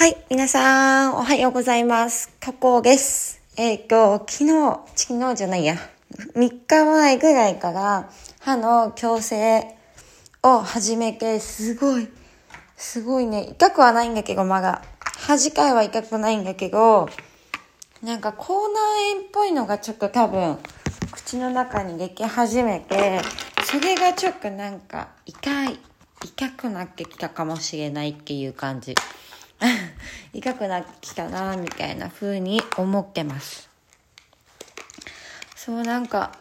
はい、皆さん、おはようございます。加工です。えっ、と、昨日、昨日じゃないや、3日前ぐらいから歯の矯正を始めて、すごい、すごいね、痛くはないんだけど、まだ。歯自体は痛くないんだけど、なんか口内炎っぽいのがちょっと多分、口の中にでき始めて、それがちょっとなんか痛い、痛くなってきたかもしれないっていう感じ。痛くなってきたなみたいな風に思ってます。そうなんか、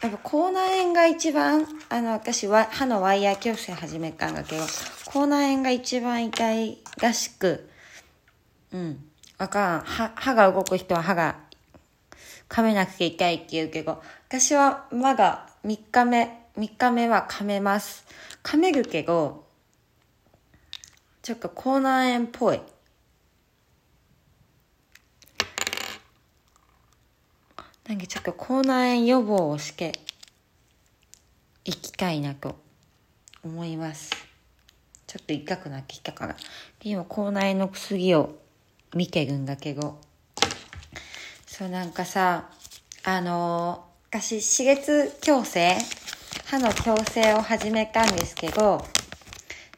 やっぱ口内炎が一番、あの、私は歯のワイヤー矯正始めたんだけど、口内炎が一番痛いらしく、うん。わかん。歯、歯が動く人は歯が噛めなくて痛いって言うけど、私はまだ3日目、3日目は噛めます。噛めるけど、ちょっと口内炎っぽい。なんかちょっと口内炎予防をしていきたいなと思います。ちょっと痛くなってきたから。今口内炎の薬を見てるんだけど。そうなんかさ、あのー、私、歯列矯正歯の矯正を始めたんですけど、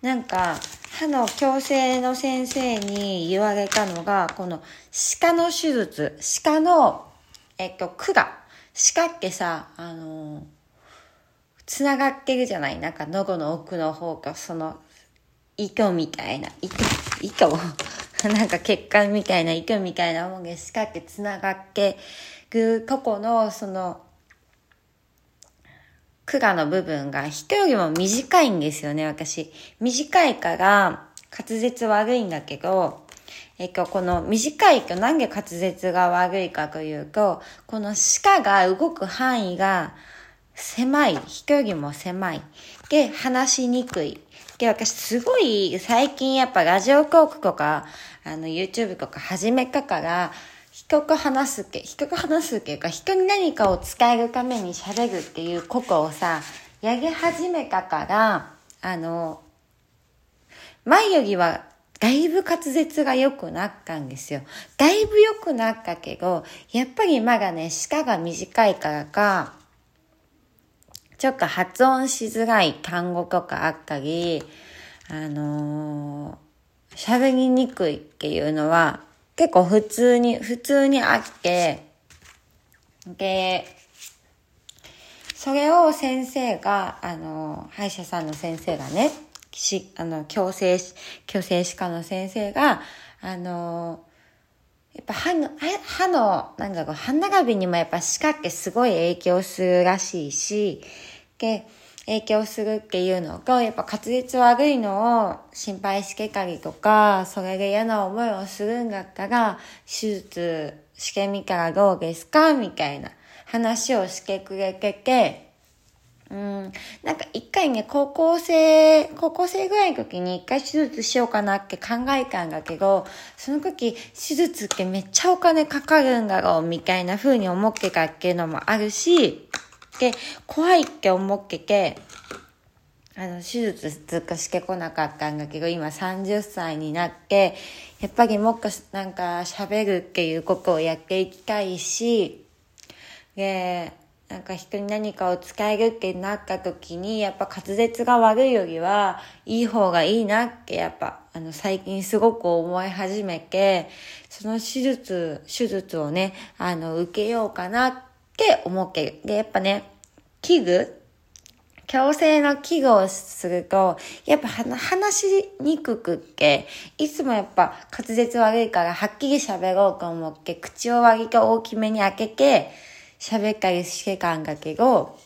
なんか、歯の矯正の先生に言われたのが、この歯科の手術、歯科の、えっと、管。歯科ってさ、あの、つながってるじゃない？なんか喉の奥の方が、その、糸みたいな、糸、糸？なんか血管みたいな糸みたいなもんが歯科ってつながってるとこの、その、管の部分が人よりも短いんですよね、私。短いから滑舌悪いんだけど、えっと、この短いとなんで滑舌が悪いかというと、この歯科が動く範囲が狭い。人よりも狭い。で、話しにくい。で、私すごい最近やっぱラジオトークとか、あの YouTube とか始めたから、人と話すけ、人と話すっていうか、人に何かを伝えるために喋るっていうことをさ、やり始めたから、あの、前よりはだいぶ滑舌が良くなったんですよ。だいぶ良くなったけど、やっぱりまだね、舌が短いからか、ちょっと発音しづらい単語とかあったり、あのー、喋りにくいっていうのは結構普通に、普通にあって、で、それを先生が、あの、歯医者さんの先生がね、し、あの、矯正、矯正歯科の先生が、あの、やっぱ歯の、歯の、なんだろう、歯並びにもやっぱ歯科ってすごい影響するらしいし、で、影響するっていうのと、やっぱ滑舌悪いのを心配してたりとか、それで嫌な思いをするんだったら、手術してみたらどうですかみたいな話をしてくれてて、うん、なんか一回ね、高校生、高校生ぐらいの時に一回手術しようかなって考えたんだけど、その時手術ってめっちゃお金かかるんだろうみたいな風に思ってたっていうのもあるし、で、怖いって思ってて、あの、手術ずっとしてこなかったんだけど、今30歳になって、やっぱりもっとなんか喋るっていうことをやっていきたいし、で、なんか人に何かを伝えるってなった時に、やっぱ滑舌が悪いよりは、いい方がいいなって、やっぱ、あの、最近すごく思い始めて、その手術、手術をね、あの、受けようかなってって思ってる。で、やっぱね、器具矯正の器具をすると、やっぱ話しにくくって、いつもやっぱ滑舌悪いからはっきり喋ろうと思って、口を割と大きめに開けて喋ったりしてたんだけど、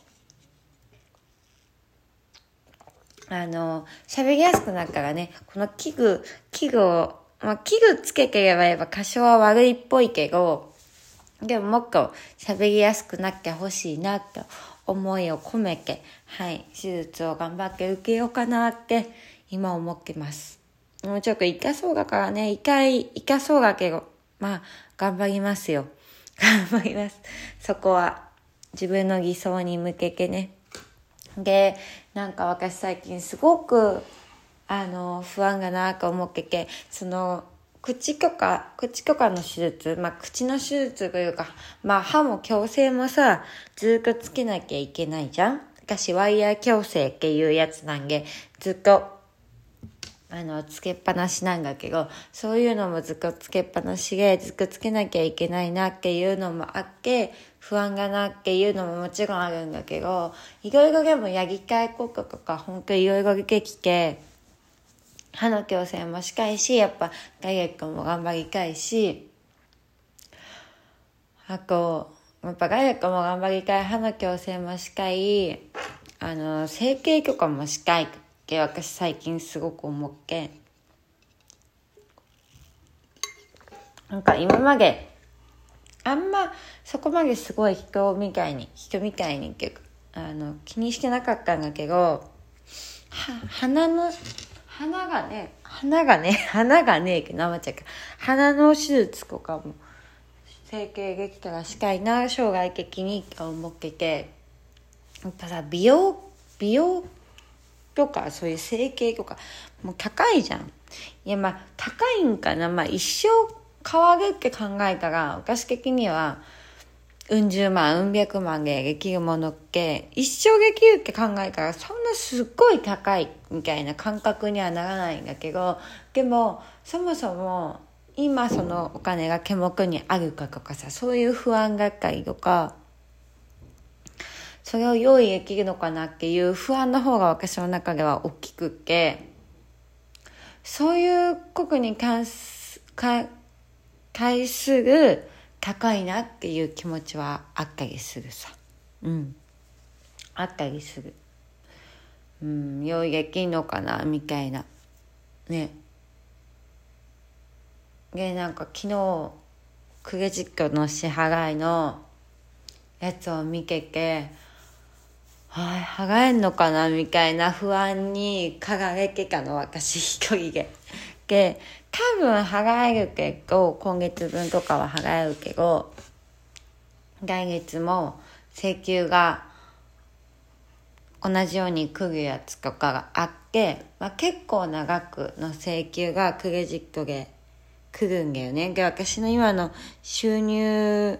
あの、喋りやすくなったらね、この器具、器具を、まあ、器具つけてればやっぱ多少は悪いっぽいけど、でももっと喋りやすくなってほしいなと思いを込めて、はい、手術を頑張って受けようかなって今思ってます。もうちょっと痛そうだからね、痛い、痛そうだけど、まあ、頑張りますよ。頑張ります。そこは自分の偽装に向けてね。で、なんか私最近すごく、あの、不安がなと思ってて、その、口とか、口とかの手術、まあ、口の手術というか、まあ、歯も矯正もさ、ずっとつけなきゃいけないじゃん。私、ワイヤー矯正っていうやつなんで、ずっと、あの、つけっぱなしなんだけど、そういうのもずっとつけっぱなしで、ずっとつけなきゃいけないなっていうのもあって、不安がなっていうのももちろんあるんだけど、いろいろでもやりたいこととか、本当いろいろ出てきて、歯の矯正もしたいし、やっぱダイエットも頑張りたいし、あと、やっぱダイエットも頑張りたい、歯の矯正もしたい、あの、整形とかもしたいって私最近すごく思って、なんか今まで、あんまそこまですごい人みたいに、人みたいにっていうか、あの、気にしてなかったんだけど、は、鼻の、鼻がね、鼻がね、鼻がねえけど、生ちゃう鼻の手術とかも、整形できたらしたいな、将来的に思ってて、やっぱさ、美容、美容とか、そういう整形とか、もう高いじゃん。いや、まあ、高いんかな。まあ、一生変わるって考えたら、私的には、うん十万、うん百万でできるものって、一生できるって考えたら、そんなすっごい高いみたいな感覚にはならないんだけど、でも、そもそも、今そのお金が毛目にあるかとかさ、そういう不安がったりとか、それを用意できるのかなっていう不安の方が私の中では大きくって、そういうことに関す、か、対する、高いなっていう気持ちはあったりするさ。うん。あったりする。うん。用意できんのかなみたいな。ね。でなんか昨日クレジットの支払いのやつを見ててはい払えんのかなみたいな不安に輝けたの私一人で。で多分払えるけど、今月分とかは払えるけど、来月も請求が同じように来るやつとかがあって、まあ、結構長くの請求がクレジットで来るんだよね。で、私の今の収入、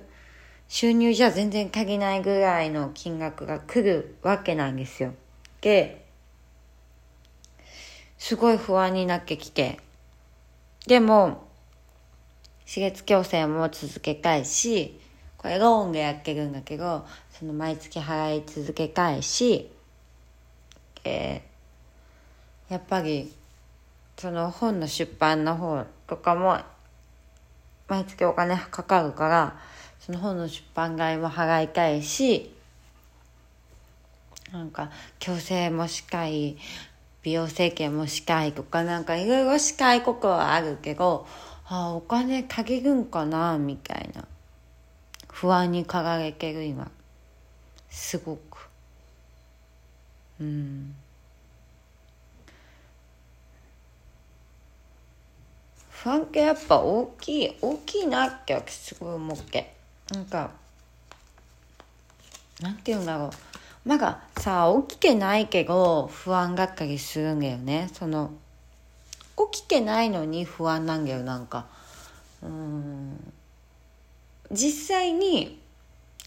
収入じゃ全然足りないぐらいの金額が来るわけなんですよ。で、すごい不安になってきて、でも、刺激矯正も続けたいし、これローンでやってるんだけど、その毎月払い続けたいし、えー、やっぱり、その本の出版の方とかも、毎月お金かかるから、その本の出版代も払いたいし、なんか、矯正もしたい、美容整形もしたいとかなんかいろいろしたいことはあるけどあお金限るんかなみたいな。不安に駆られてる今。すごく。うん。不安ってやっぱ大きい大きいなってすごい思ってなんかなんて言うんだろう。なんかさ起きてないけど不安がったりするんだよね。その起きてないのに不安なんだよなんか。うん。実際に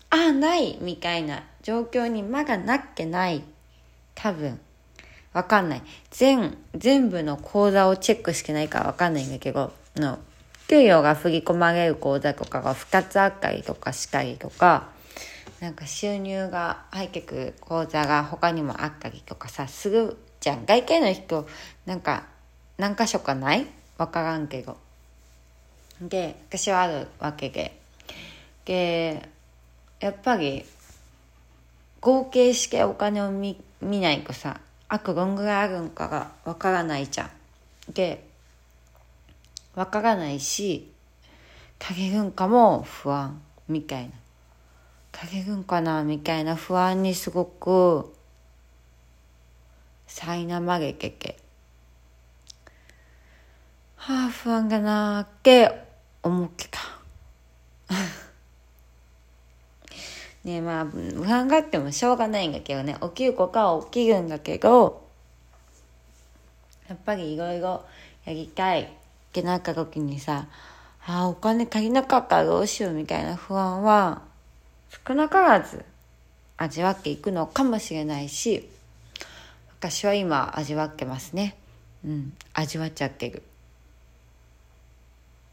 ああないみたいな状況にまだなってない。多分。わかんない。全全部の口座をチェックしてないからわかんないんだけどの給与が振り込まれる口座とかが2つあったりとかしたりとか。なんか収入が入ってく口座が他にもあったりとかさすぐじゃん外見の人なんか何箇所かない？わからんけど。で私はあるわけで。でやっぱり合計してお金を見見ないとさあとどんぐらいあるんかがわからないじゃん。でわからないし足りるんかも不安みたいな。足りるんかなみたいな不安にすごく苛まれててはあ不安がなーって思ってた。ねえまあ不安があってもしょうがないんだけどね。起きることは起きるんだけどやっぱりいろいろやりたいけなった時にさ、ああ、お金足りなかったらどうしようみたいな不安は、少なからず味わっていくのかもしれないし、私は今味わってますね。うん、味わっちゃってる。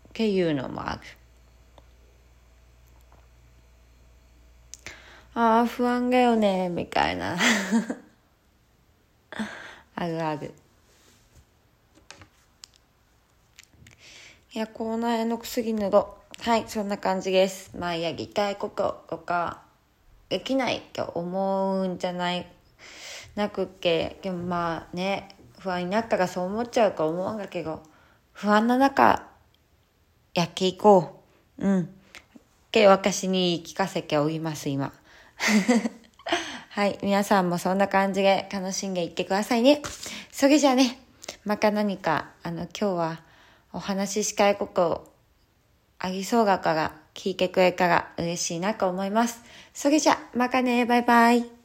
っていうのもある。ああ、不安だよね、みたいな。あるある。いや、口内炎の薬塗ろう。はい、そんな感じです。まあ、やりたいこととか、できないと思うんじゃないなくっけ。でもまあね、不安になったらそう思っちゃうか思うんだけど、不安な中、やっていこう。うん。け私に聞かせております、今。はい。皆さんもそんな感じで楽しんでいってくださいね。それじゃあね、また何か、あの、今日はお話ししたいことをありそうだから聞いてくれたら嬉しいなと思います。それじゃ、またね、バイバイ。